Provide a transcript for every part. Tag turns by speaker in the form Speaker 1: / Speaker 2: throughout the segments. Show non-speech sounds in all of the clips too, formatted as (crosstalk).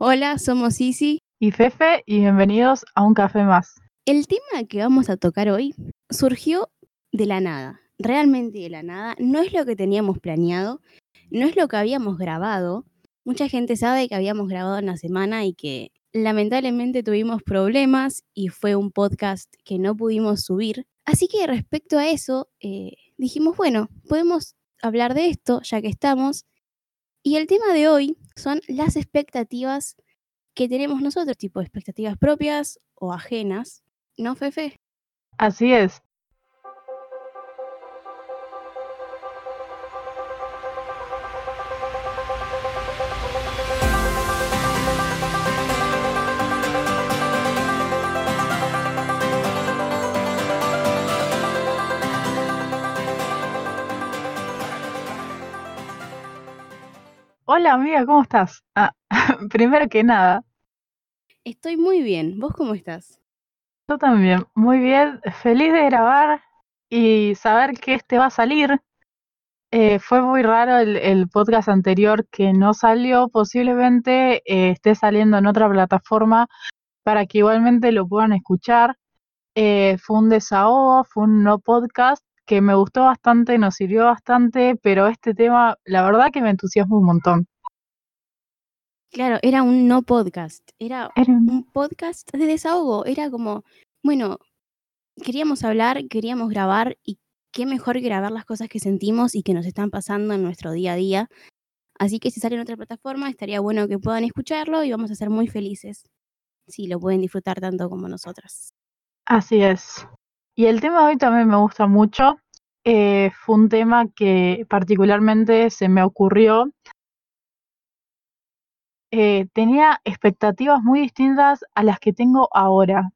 Speaker 1: Hola, somos Isi
Speaker 2: y Fefe y bienvenidos a un café más.
Speaker 1: El tema que vamos a tocar hoy surgió de la nada, realmente de la nada, no es lo que teníamos planeado, no es lo que habíamos grabado. Mucha gente sabe que habíamos grabado en la semana y que lamentablemente tuvimos problemas y fue un podcast que no pudimos subir. Así que respecto a eso, eh, dijimos, bueno, podemos hablar de esto ya que estamos. Y el tema de hoy son las expectativas que tenemos nosotros, tipo expectativas propias o ajenas, ¿no, Fefe?
Speaker 2: Así es. Hola amiga, ¿cómo estás? Ah, (laughs) primero que nada.
Speaker 1: Estoy muy bien, ¿vos cómo estás?
Speaker 2: Yo también, muy bien, feliz de grabar y saber que este va a salir. Eh, fue muy raro el, podcast anterior que no salió, posiblemente eh, esté saliendo en otra plataforma para que igualmente lo puedan escuchar. Eh, fue un desahogo, fue un no podcast que me gustó bastante, nos sirvió bastante, pero este tema, la verdad que me entusiasma un montón.
Speaker 1: Claro, era un no podcast, era, un podcast de desahogo, era como, bueno, queríamos hablar, queríamos grabar y qué mejor que grabar las cosas que sentimos y que nos están pasando en nuestro día a día. Así que si sale en otra plataforma, estaría bueno que puedan escucharlo y vamos a ser muy felices si lo pueden disfrutar tanto como nosotras.
Speaker 2: Así es. Y el tema de hoy también me gusta mucho. Eh, fue un tema que particularmente se me ocurrió. Eh, tenía expectativas muy distintas a las que tengo ahora.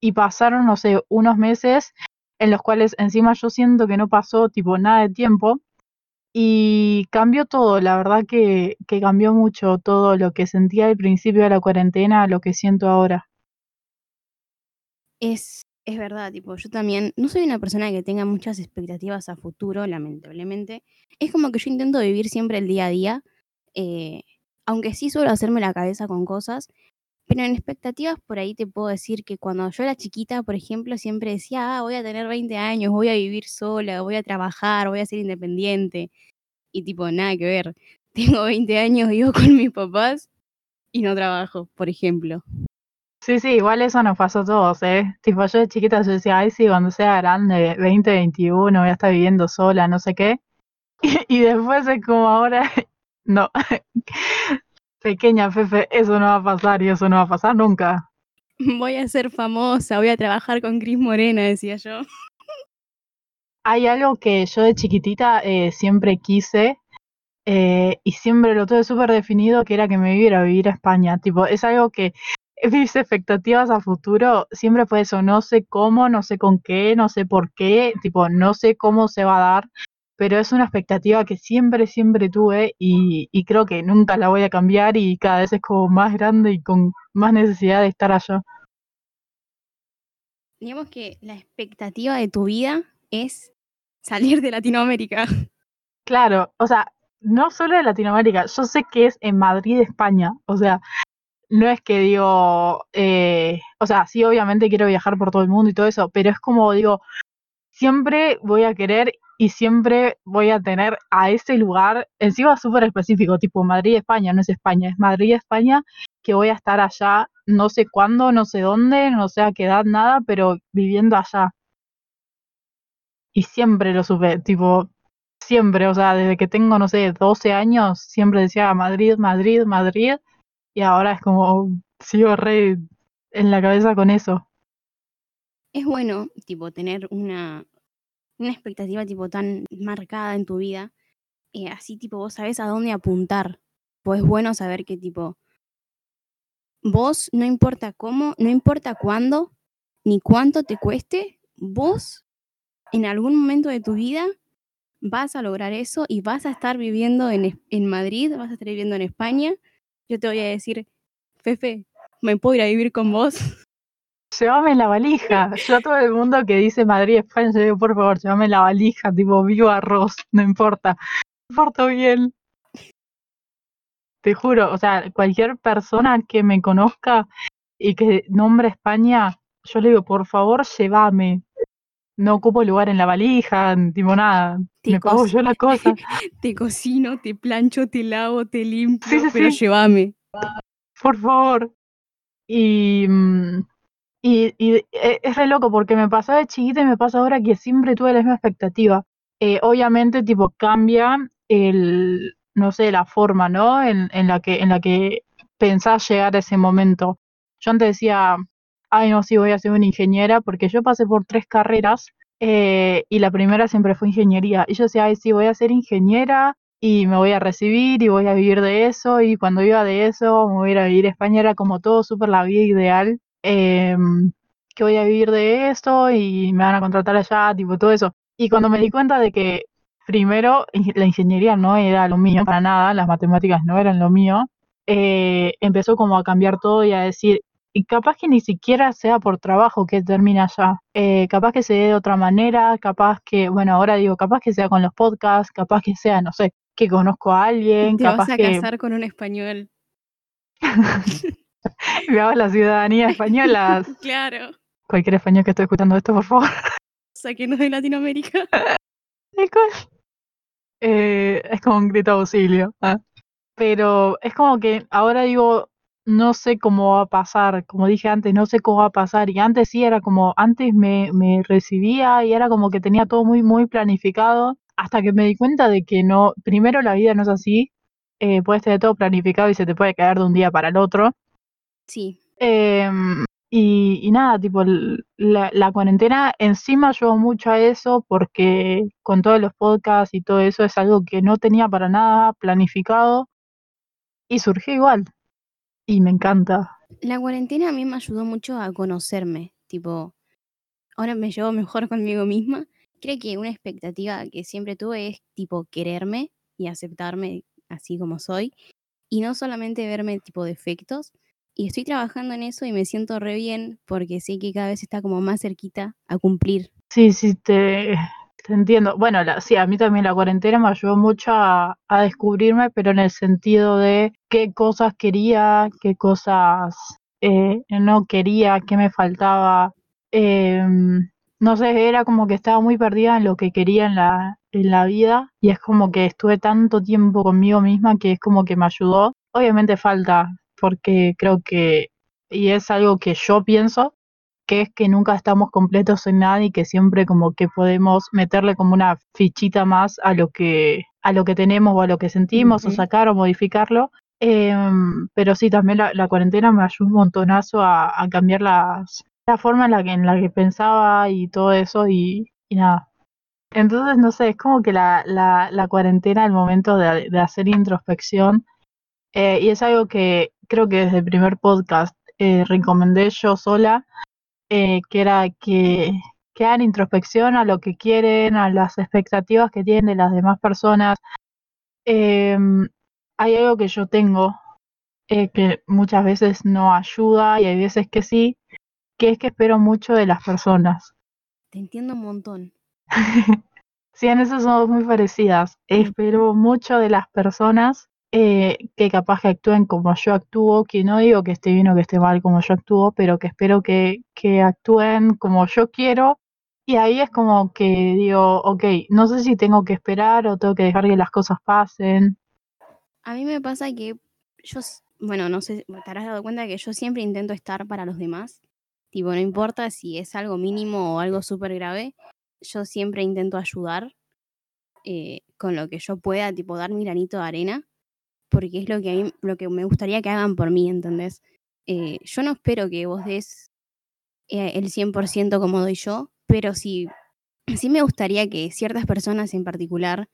Speaker 2: Y pasaron, no sé, unos meses en los cuales encima yo siento que no pasó tipo nada de tiempo. Y cambió todo, la verdad que, que cambió mucho todo lo que sentía al principio de la cuarentena a lo que siento ahora.
Speaker 1: Es es verdad, tipo, yo también no soy una persona que tenga muchas expectativas a futuro, lamentablemente. Es como que yo intento vivir siempre el día a día, eh, aunque sí suelo hacerme la cabeza con cosas, pero en expectativas por ahí te puedo decir que cuando yo era chiquita, por ejemplo, siempre decía, ah, voy a tener 20 años, voy a vivir sola, voy a trabajar, voy a ser independiente. Y tipo, nada que ver. (laughs) Tengo 20 años, vivo con mis papás y no trabajo, por ejemplo.
Speaker 2: Sí, sí, igual eso nos pasó a todos, ¿eh? Tipo, yo de chiquita yo decía, ay, sí, cuando sea grande, 20, 21, voy a estar viviendo sola, no sé qué. (laughs) Y, después es como ahora, (laughs) no. (laughs) Pequeña Fefe, eso no va a pasar y eso no va a pasar nunca.
Speaker 1: Voy a ser famosa, voy a trabajar con Cris Morena, decía yo.
Speaker 2: Hay algo que yo de chiquitita eh, siempre quise eh, y siempre lo tuve súper definido, que era que me viviera a vivir a España. Tipo, es algo que (laughs) mis expectativas a futuro siempre fue eso, no sé cómo, no sé con qué, no sé por qué, tipo, no sé cómo se va a dar, pero es una expectativa que siempre, siempre tuve y, y creo que nunca la voy a cambiar y cada vez es como más grande y con más necesidad de estar allá.
Speaker 1: Digamos que la expectativa de tu vida es salir de Latinoamérica.
Speaker 2: Claro, o sea, no solo de Latinoamérica, yo sé que es en Madrid, España, o sea, no es que digo, eh, o sea, sí, obviamente quiero viajar por todo el mundo y todo eso, pero es como digo, siempre voy a querer y siempre voy a tener a ese lugar, encima súper específico, tipo Madrid, España, no es España, es Madrid, España, que voy a estar allá, no sé cuándo, no sé dónde, no sé a qué edad, nada, pero viviendo allá. Y siempre lo supe, tipo, siempre, o sea, desde que tengo, no sé, 12 años, siempre decía Madrid, Madrid, Madrid, y ahora es como, sigo re en la cabeza con eso.
Speaker 1: Es bueno, tipo, tener una, una expectativa, tipo, tan marcada en tu vida. Eh, así, tipo, vos sabés a dónde apuntar. Pues es bueno saber que, tipo, vos, no importa cómo, no importa cuándo, ni cuánto te cueste, vos, en algún momento de tu vida, vas a lograr eso y vas a estar viviendo en, en Madrid, vas a estar viviendo en España yo te voy a decir, Fefe, ¿me puedo ir a vivir con vos? (laughs)
Speaker 2: Llévame la valija. Yo a todo el mundo que dice Madrid, España, yo digo, por favor, llévame la valija, tipo, vivo arroz, (laughs) no importa. Me porto bien. te juro, o sea, cualquier persona que me conozca y que nombre España, yo le digo, por favor, llévame. No ocupo lugar en la valija, tipo nada.
Speaker 1: Te
Speaker 2: me pago yo la cosa. (laughs)
Speaker 1: Te cocino, te plancho, te lavo, te limpio,
Speaker 2: Sí, sí,
Speaker 1: pero
Speaker 2: sí.
Speaker 1: llévame.
Speaker 2: por favor. Y, mm, y, y e- es re loco porque me pasó de chiquita y me pasa ahora que siempre tuve la misma expectativa. Eh, obviamente, tipo, cambia el, no sé, la forma, ¿no? En, en la que, en la que pensás llegar a ese momento. Yo antes decía, ay, no, sí, voy a ser una ingeniera, porque yo pasé por tres carreras eh, y la primera siempre fue ingeniería. Y yo decía, ay, sí, voy a ser ingeniera y me voy a recibir y voy a vivir de eso y cuando iba de eso me voy a ir a vivir a España, era como todo súper la vida ideal, em, que voy a vivir de esto y me van a contratar allá, tipo todo eso. Y cuando me di cuenta de que primero la ingeniería no era lo mío para nada, las matemáticas no eran lo mío, eh, empezó como a cambiar todo y a decir, y capaz que ni siquiera sea por trabajo que termine allá, eh, capaz que se dé de otra manera, capaz que, bueno, ahora digo, capaz que sea con los podcasts, capaz que sea, no sé, que conozco a alguien,
Speaker 1: Te
Speaker 2: capaz
Speaker 1: vas a
Speaker 2: que
Speaker 1: casar con un español. (laughs)
Speaker 2: me hago la ciudadanía española. (laughs)
Speaker 1: Claro.
Speaker 2: Cualquier español que esté escuchando esto, por favor.
Speaker 1: Sáquenos de Latinoamérica. (laughs)
Speaker 2: Es como, eh, es como un grito de auxilio. ah. Pero es como que ahora digo, no sé cómo va a pasar, como dije antes, no sé cómo va a pasar. Y antes sí era como, antes me, me recibía y era como que tenía todo muy, muy planificado, hasta que me di cuenta de que no, primero la vida no es así, eh, puedes tener todo planificado y se te puede caer de un día para el otro.
Speaker 1: Sí.
Speaker 2: Em, y, y nada, tipo, la, la cuarentena encima ayudó mucho a eso porque con todos los podcasts y todo eso es algo que no tenía para nada planificado y surgió igual. Y me encanta.
Speaker 1: La cuarentena a mí me ayudó mucho a conocerme. Tipo, ahora me llevo mejor (laughs) conmigo misma. Creo que una expectativa que siempre tuve es tipo quererme y aceptarme así como soy. Y no solamente verme tipo defectos. Y estoy trabajando en eso y me siento re bien porque sé que cada vez está como más cerquita a cumplir.
Speaker 2: Sí, sí, te, te entiendo. Bueno, la, sí, a mí también la cuarentena me ayudó mucho a, a descubrirme, pero en el sentido de qué cosas quería, qué cosas eh, no quería, qué me faltaba. Em, no sé, era como que estaba muy perdida en lo que quería en la, en la vida y es como que estuve tanto tiempo conmigo misma que es como que me ayudó. Obviamente falta, porque creo que, y es algo que yo pienso, que es que nunca estamos completos en nada y que siempre como que podemos meterle como una fichita más a lo que, a lo que tenemos o a lo que sentimos o sacar o modificarlo. Em, pero sí, también la, la cuarentena me ayudó un montonazo a, a cambiar las, la forma en la que, en la que pensaba y todo eso y, y nada. Entonces, no sé, es como que la, la, la cuarentena, el momento de, de hacer introspección, eh, y es algo que creo que desde el primer podcast eh, recomendé yo sola, eh, que era que, que hagan introspección a lo que quieren, a las expectativas que tienen de las demás personas. Em, hay algo que yo tengo eh, que muchas veces no ayuda y hay veces que sí, que es que espero mucho de las personas.
Speaker 1: Te entiendo un montón. (laughs)
Speaker 2: Sí, en eso somos muy parecidas. Espero mucho de las personas eh, que capaz que actúen como yo actúo, que no digo que esté bien o que esté mal como yo actúo, pero que espero que, que actúen como yo quiero. Y ahí es como que digo, ok, no sé si tengo que esperar o tengo que dejar que las cosas pasen.
Speaker 1: A mí me pasa que yo, bueno, no sé, te habrás dado cuenta que yo siempre intento estar para los demás. Tipo, no importa si es algo mínimo o algo súper grave, yo siempre intento ayudar eh, con lo que yo pueda, tipo, dar mi granito de arena, porque es lo que a mí, lo que me gustaría que hagan por mí, ¿entendés? Eh, yo no espero que vos des eh, el 100% como doy yo, pero sí, sí me gustaría que ciertas personas en particular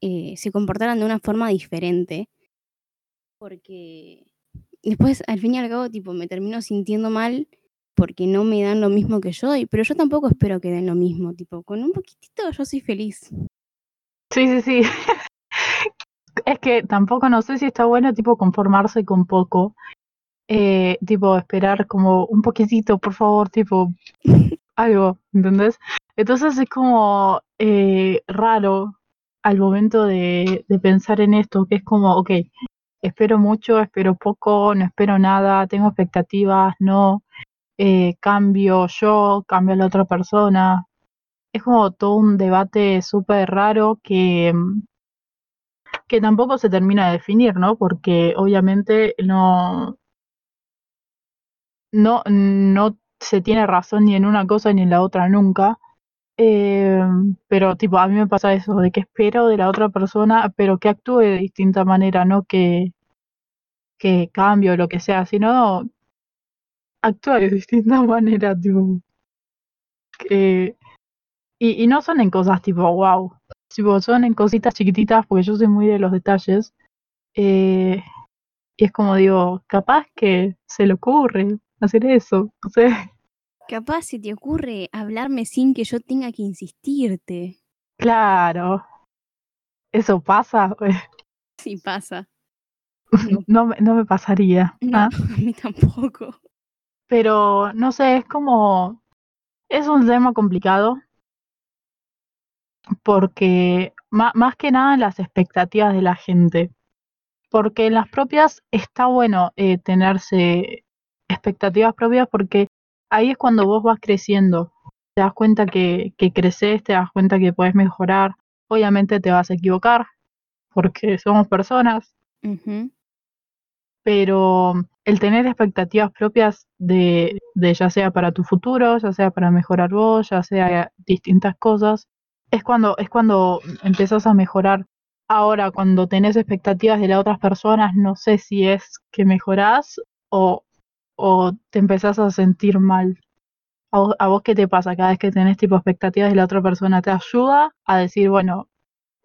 Speaker 1: eh, se comportaran de una forma diferente, porque después, al fin y al cabo, tipo, me termino sintiendo mal porque no me dan lo mismo que yo doy, pero yo tampoco espero que den lo mismo, tipo, con un poquitito yo soy feliz.
Speaker 2: Sí, sí, sí. (laughs) Es que tampoco no sé si está bueno tipo conformarse con poco. Eh, tipo esperar como un poquitito, por favor, tipo algo, ¿entendés? Entonces es como eh, raro al momento de, de pensar en esto, que es como, ok, espero mucho, espero poco, no espero nada, tengo expectativas, no, eh, cambio yo, cambio la otra persona. Es como todo un debate súper raro que, que tampoco se termina de definir, ¿no? Porque obviamente no, no, no se tiene razón ni en una cosa ni en la otra nunca. Eh, pero tipo, a mí me pasa eso, de que espero de la otra persona, pero que actúe de distinta manera, no que, que cambie o lo que sea, sino actúa de distinta (laughs) manera, tipo. Y, y no son en cosas tipo, wow, tipo, son en cositas chiquititas, porque yo soy muy de los detalles. Eh, y es como digo, capaz que se le ocurre hacer eso, no sé.
Speaker 1: Capaz se te ocurre hablarme sin que yo tenga que insistirte.
Speaker 2: Claro. Eso pasa. (laughs)
Speaker 1: Sí pasa.
Speaker 2: No, me- no me pasaría.
Speaker 1: No,
Speaker 2: ¿ah? (laughs)
Speaker 1: a mí tampoco.
Speaker 2: Pero no sé, es como. Es un tema complicado. Porque más que nada las expectativas de la gente. Porque en las propias está bueno eh, tenerse expectativas propias porque ahí es cuando vos vas creciendo. Te das cuenta que, que creces, te das cuenta que puedes mejorar. Obviamente te vas a equivocar porque somos personas, pero el tener expectativas propias de, de ya sea para tu futuro, ya sea para mejorar vos, ya sea distintas cosas, es cuando, es cuando empezás a mejorar. Ahora, cuando tenés expectativas de las otras personas, no sé si es que mejorás o, o te empezás a sentir mal. ¿A vos, qué te pasa cada vez que tenés tipo expectativas de la otra persona? ¿Te ayuda a decir, bueno,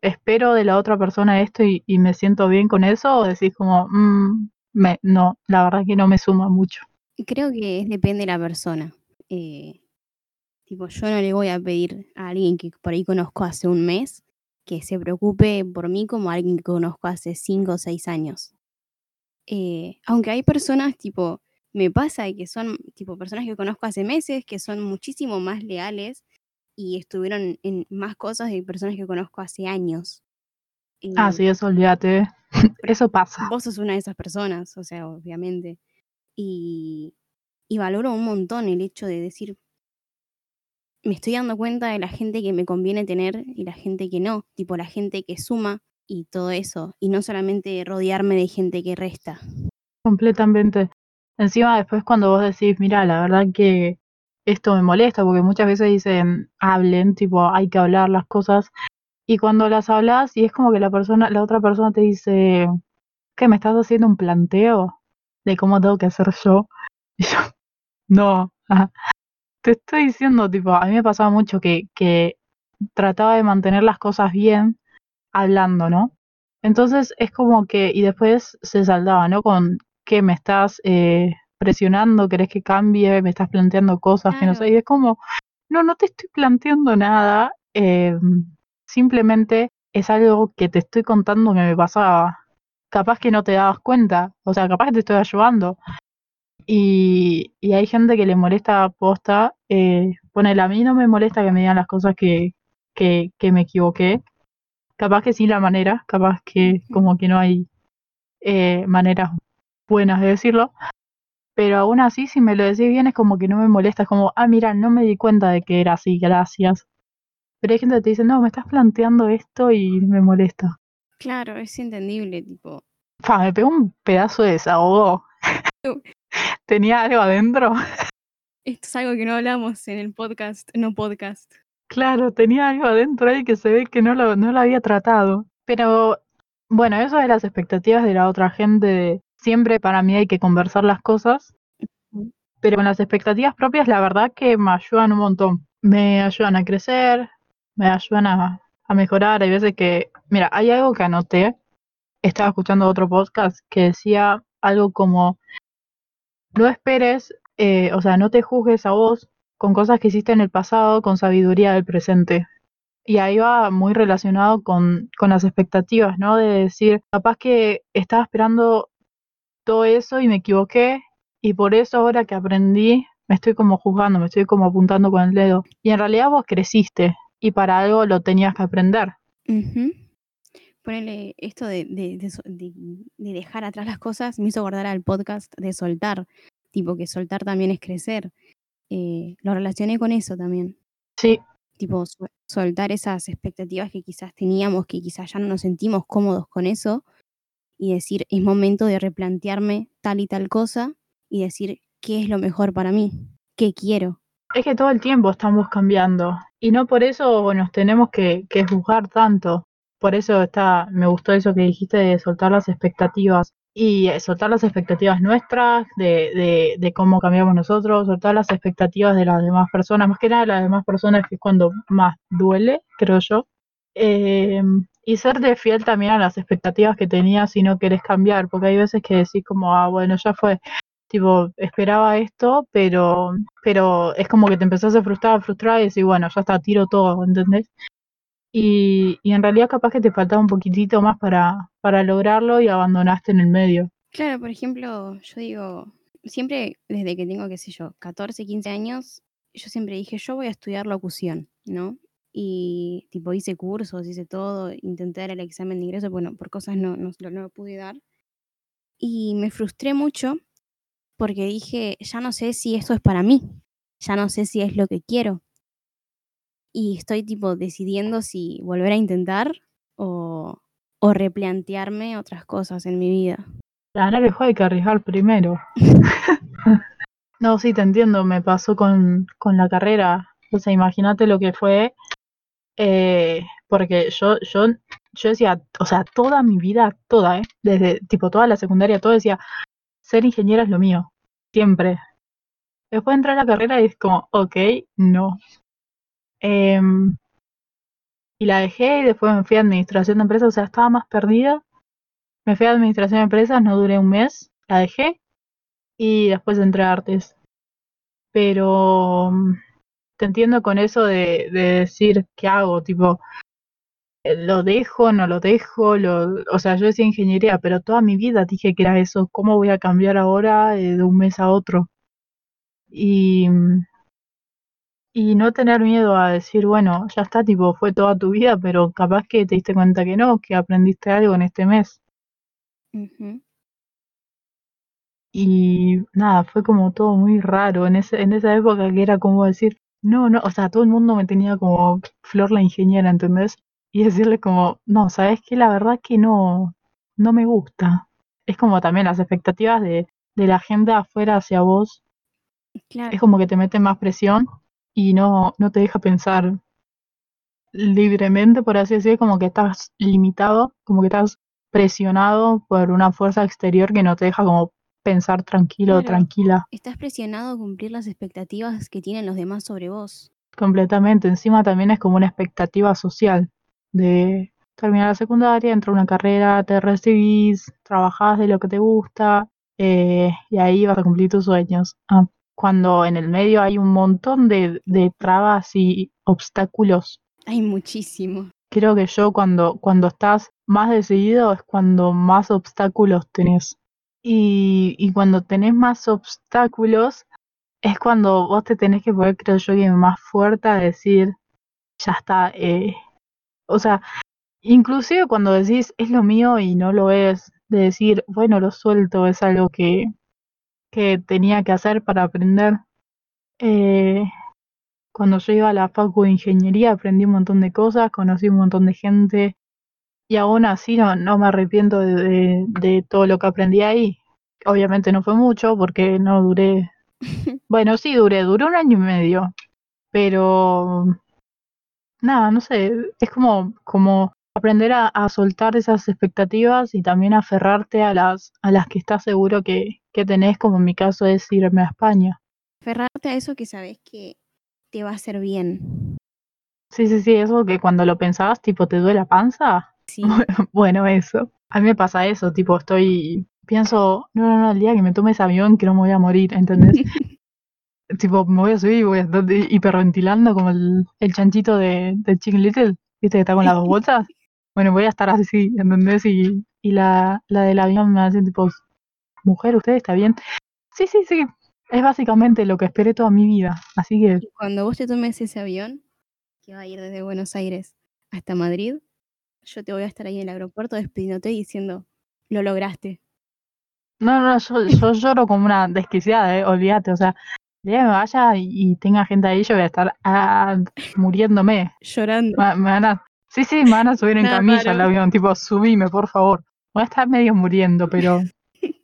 Speaker 2: espero de la otra persona esto y, me siento bien con eso? ¿O decís como, "Mm, me, no, la verdad que no me suma mucho?
Speaker 1: Creo que depende de la persona. Eh, tipo, yo no le voy a pedir a alguien que por ahí conozco hace un mes que se preocupe por mí como a alguien que conozco hace cinco o seis años. Eh, aunque hay personas, tipo, me pasa que son, tipo, personas que conozco hace meses que son muchísimo más leales y estuvieron en más cosas de personas que conozco hace años.
Speaker 2: Ah,
Speaker 1: Eh,
Speaker 2: sí, eso olvídate. (laughs) Eso pasa.
Speaker 1: vos sos una de esas personas, o sea, obviamente. Y, y valoro un montón el hecho de decir, me estoy dando cuenta de la gente que me conviene tener y la gente que no, tipo la gente que suma y todo eso, y no solamente rodearme de gente que resta.
Speaker 2: Completamente. Encima después cuando vos decís, mira, la verdad que esto me molesta, porque muchas veces dicen, hablen, tipo, hay que hablar las cosas, y cuando las hablas y es como que la persona, la otra persona te dice, ¿qué me estás haciendo un planteo de cómo tengo que hacer yo? (laughs) Y yo, no. Te estoy diciendo, tipo, a mí me pasaba mucho que, que trataba de mantener las cosas bien hablando, ¿no? Entonces es como que, y después se saldaba, ¿no? Con que me estás eh, presionando, querés que cambie, me estás planteando cosas que no sé, y es como, no, no te estoy planteando nada, eh, simplemente es algo que te estoy contando que me pasaba. Capaz que no te dabas cuenta, o sea, capaz que te estoy ayudando. Y, y hay gente que le molesta posta, eh, ponele, a mí no me molesta que me digan las cosas que, que, que me equivoqué, capaz que sí la manera, capaz que como que no hay eh, maneras buenas de decirlo, pero aún así si me lo decís bien es como que no me molesta, es como, ah, mira, no me di cuenta de que era así, gracias. Pero hay gente que te dice, no, me estás planteando esto y me molesta.
Speaker 1: Claro, es entendible, tipo,
Speaker 2: Fa, me pegó un pedazo de desahogo. Tenía algo adentro. (laughs)
Speaker 1: esto es algo que no hablamos en el podcast, no podcast.
Speaker 2: Claro, tenía algo adentro ahí que se ve que no lo, no lo había tratado. Pero bueno, eso de las expectativas de la otra gente, siempre para mí hay que conversar las cosas, pero con las expectativas propias la verdad que me ayudan un montón. Me ayudan a crecer, me ayudan a, a mejorar. Hay veces que, mira, hay algo que anoté, estaba escuchando otro podcast que decía algo como, no esperes, eh, o sea, no te juzgues a vos con cosas que hiciste en el pasado, con sabiduría del presente. Y ahí va muy relacionado con, con las expectativas, ¿no? De decir, capaz que estaba esperando todo eso y me equivoqué, y por eso ahora que aprendí, me estoy como juzgando, me estoy como apuntando con el dedo. Y en realidad vos creciste, y para algo lo tenías que aprender.
Speaker 1: Ponele esto de, de, de, de, dejar atrás las cosas, me hizo guardar al podcast de soltar, tipo que soltar también es crecer. Eh, lo relacioné con eso también.
Speaker 2: Sí.
Speaker 1: Tipo, soltar esas expectativas que quizás teníamos, que quizás ya no nos sentimos cómodos con eso, y decir, es momento de replantearme tal y tal cosa, y decir, ¿qué es lo mejor para mí? ¿Qué quiero?
Speaker 2: Es que todo el tiempo estamos cambiando, y no por eso nos tenemos que, que juzgar tanto. Por eso está, me gustó eso que dijiste de soltar las expectativas y eh, soltar las expectativas nuestras, de, de, de, cómo cambiamos nosotros, soltar las expectativas de las demás personas, más que nada de las demás personas, que es cuando más duele, creo yo. Eh, y serte fiel también a las expectativas que tenías si no querés cambiar, porque hay veces que decís como, ah, bueno, ya fue, tipo, esperaba esto, pero, pero es como que te empezás a frustrar, a frustrar y decís, bueno, ya está, tiro todo, ¿entendés? Y, y en realidad capaz que te faltaba un poquitito más para, para lograrlo y abandonaste en el medio.
Speaker 1: Claro, por ejemplo, yo digo, siempre desde que tengo, qué sé yo, 14, 15 años, yo siempre dije, yo voy a estudiar locución, ¿no? Y tipo hice cursos, hice todo, intenté dar el examen de ingreso, bueno, por cosas no, no, no lo pude dar. Y me frustré mucho porque dije, ya no sé si esto es para mí, ya no sé si es lo que quiero, y estoy tipo decidiendo si volver a intentar o, o replantearme otras cosas en mi vida.
Speaker 2: La verdad que hay que arriesgar primero. (laughs) no, sí, te entiendo, me pasó con, con la carrera. O sea, imagínate lo que fue, eh, porque yo, yo, yo decía, o sea, toda mi vida, toda, ¿eh? desde tipo toda la secundaria, todo decía, ser ingeniera es lo mío, siempre. Después entré a la carrera y es como, ok, no, Em, y la dejé y después me fui a administración de empresas, o sea, estaba más perdida. Me fui a administración de empresas, no duré un mes, la dejé y después entré a artes. Pero mm, te entiendo con eso de, de decir qué hago, tipo, eh, lo dejo, no lo dejo, lo, o sea, yo decía ingeniería, pero toda mi vida dije que era eso, ¿cómo voy a cambiar ahora eh, de un mes a otro? Y mm, y no tener miedo a decir, bueno, ya está, tipo, fue toda tu vida, pero capaz que te diste cuenta que no, que aprendiste algo en este mes. Y nada, fue como todo muy raro en, ese, en esa época que era como decir, no, no, o sea, todo el mundo me tenía como Flor la ingeniera, ¿entendés? Y decirle como, no, ¿sabes qué? La verdad que no, no me gusta. Es como también las expectativas de, de la gente afuera hacia vos.
Speaker 1: Claro.
Speaker 2: Es como que te mete más presión y no, no te deja pensar libremente, por así decirlo, como que estás limitado, como que estás presionado por una fuerza exterior que no te deja como pensar tranquilo o tranquila.
Speaker 1: Estás presionado a cumplir las expectativas que tienen los demás sobre vos.
Speaker 2: Completamente. Encima también es como una expectativa social de terminar la secundaria, entrar a una carrera, te recibís, trabajás de lo que te gusta eh, y ahí vas a cumplir tus sueños. Ah, cuando en el medio hay un montón de, de trabas y obstáculos.
Speaker 1: Hay muchísimo.
Speaker 2: Creo que yo cuando, cuando estás más decidido es cuando más obstáculos tenés. Y, y cuando tenés más obstáculos es cuando vos te tenés que poner, creo yo, que más fuerte a decir, ya está. Eh. O sea, inclusive cuando decís, es lo mío y no lo es, de decir, bueno, lo suelto, es algo que, que tenía que hacer para aprender. Eh, cuando yo iba a la facu de ingeniería aprendí un montón de cosas, conocí un montón de gente y aún así no, no me arrepiento de, de, todo lo que aprendí ahí. Obviamente no fue mucho porque no duré, (laughs) bueno sí duré, duré un año y medio, pero nada, no sé, es como, como aprender a, a, soltar esas expectativas y también aferrarte a las, a las que estás seguro que, que tenés, como en mi caso es irme a España.
Speaker 1: Aferrarte a eso que sabes que te va a hacer bien.
Speaker 2: Sí, sí, sí, eso que cuando lo pensabas, tipo, ¿te duele la panza?
Speaker 1: Sí. (laughs)
Speaker 2: Bueno, eso. A mí me pasa eso, tipo, estoy, pienso, no, no, no, el día que me tome ese avión que no me voy a morir, ¿entendés? (laughs) tipo, me voy a subir y voy a estar hiperventilando como el, el chanchito de, de Chicken Little, ¿viste? Que está con las dos bolsas. Bueno, voy a estar así, ¿entendés? Y, y la, la del avión me hace tipo, mujer, ¿usted está bien? Sí, sí, sí. Es básicamente lo que esperé toda mi vida. Así que.
Speaker 1: Cuando vos te tomes ese avión, que va a ir desde Buenos Aires hasta Madrid, yo te voy a estar ahí en el aeropuerto despidiéndote y diciendo, lo lograste.
Speaker 2: No, no, yo, yo (laughs) lloro como una desquiciada, eh, olvídate, o sea, el día que me vaya y, y tenga gente ahí, yo voy a estar ah, muriéndome.
Speaker 1: Llorando.
Speaker 2: Me, me van a, sí, sí, me van a subir en
Speaker 1: Nada,
Speaker 2: camilla
Speaker 1: paro.
Speaker 2: al avión, tipo, subime, por favor. Voy a estar medio muriendo, pero... (laughs)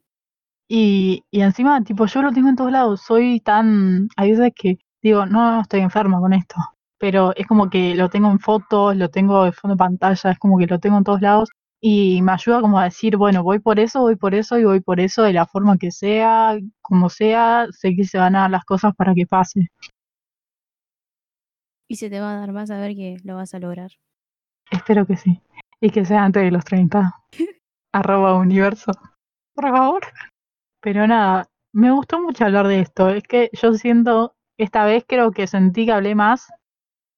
Speaker 2: Y, y encima, tipo, yo lo tengo en todos lados, soy tan... Hay veces que digo, no, estoy enferma con esto, pero es como que lo tengo en fotos, lo tengo de fondo de pantalla, es como que lo tengo en todos lados y me ayuda como a decir, bueno, voy por eso, voy por eso y voy por eso de la forma que sea, como sea, sé que se van a dar las cosas para que pase.
Speaker 1: Y se te va a dar, vas a ver que lo vas a lograr.
Speaker 2: Espero que sí. Y que sea antes de los 30. (laughs) Arroba universo. Por favor. Pero nada, me gustó mucho hablar de esto. Es que yo siento, esta vez creo que sentí que hablé más,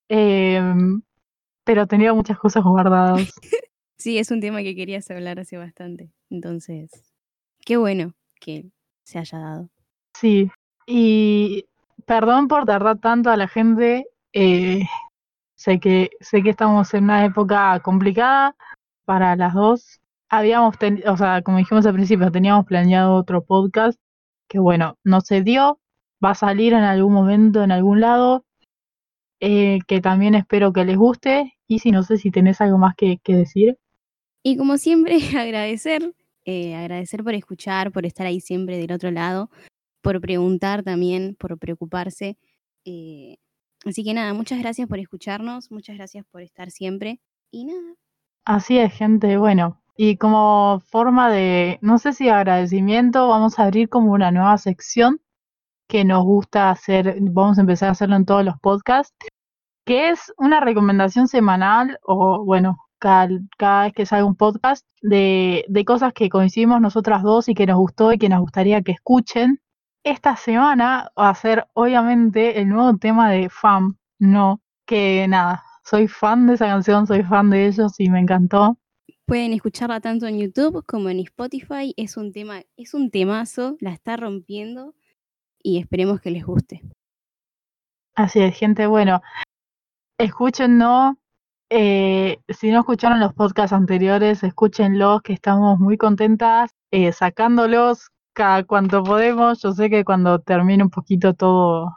Speaker 2: em, pero tenía muchas cosas guardadas. (laughs)
Speaker 1: Sí, es un tema que querías hablar hace bastante. Entonces, qué bueno que se haya dado.
Speaker 2: Sí, y perdón por tardar tanto a la gente. eh, sé que sé que estamos en una época complicada para las dos. Habíamos, ten- o sea, como dijimos al principio, teníamos planeado otro podcast que bueno, no se dio. Va a salir en algún momento en algún lado. eh, que también espero que les guste. Y si no sé si tenés algo más que, que decir.
Speaker 1: Y como siempre, (laughs) agradecer, eh, agradecer por escuchar, por estar ahí siempre del otro lado, por preguntar también, por preocuparse. eh, así que nada, muchas gracias por escucharnos, muchas gracias por estar siempre. Y nada,
Speaker 2: Así es, gente. Bueno, y como forma de, no sé si agradecimiento, vamos a abrir como una nueva sección que nos gusta hacer, vamos a empezar a hacerlo en todos los podcasts, que es una recomendación semanal o, bueno, cada, cada vez que salga un podcast de, de cosas que coincidimos nosotras dos y que nos gustó y que nos gustaría que escuchen. Esta semana va a ser, obviamente, el nuevo tema de FAM, no, que nada, soy fan de esa canción, soy fan de ellos y me encantó.
Speaker 1: pueden escucharla tanto en YouTube como en Spotify. Es un tema, es un temazo, la está rompiendo y esperemos que les guste.
Speaker 2: Así es, gente, bueno, escúchenlo. eh, si no escucharon los podcasts anteriores, escúchenlos, que estamos muy contentas eh, sacándolos cada cuanto podemos. Yo sé que cuando termine un poquito todo,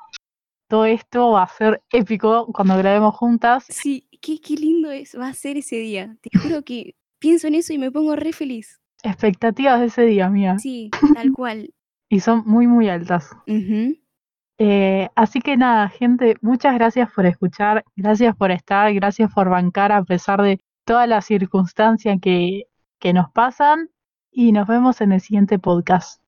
Speaker 2: todo esto va a ser épico cuando grabemos juntas.
Speaker 1: Sí, qué, qué lindo es, va a ser ese día. Te juro que pienso en eso y me pongo re feliz.
Speaker 2: Expectativas de ese día, mía.
Speaker 1: Sí, tal cual. (laughs)
Speaker 2: Y son muy, muy altas. Eh, así que nada, gente, muchas gracias por escuchar, gracias por estar, gracias por bancar a pesar de todas las circunstancias que, que nos pasan y nos vemos en el siguiente podcast.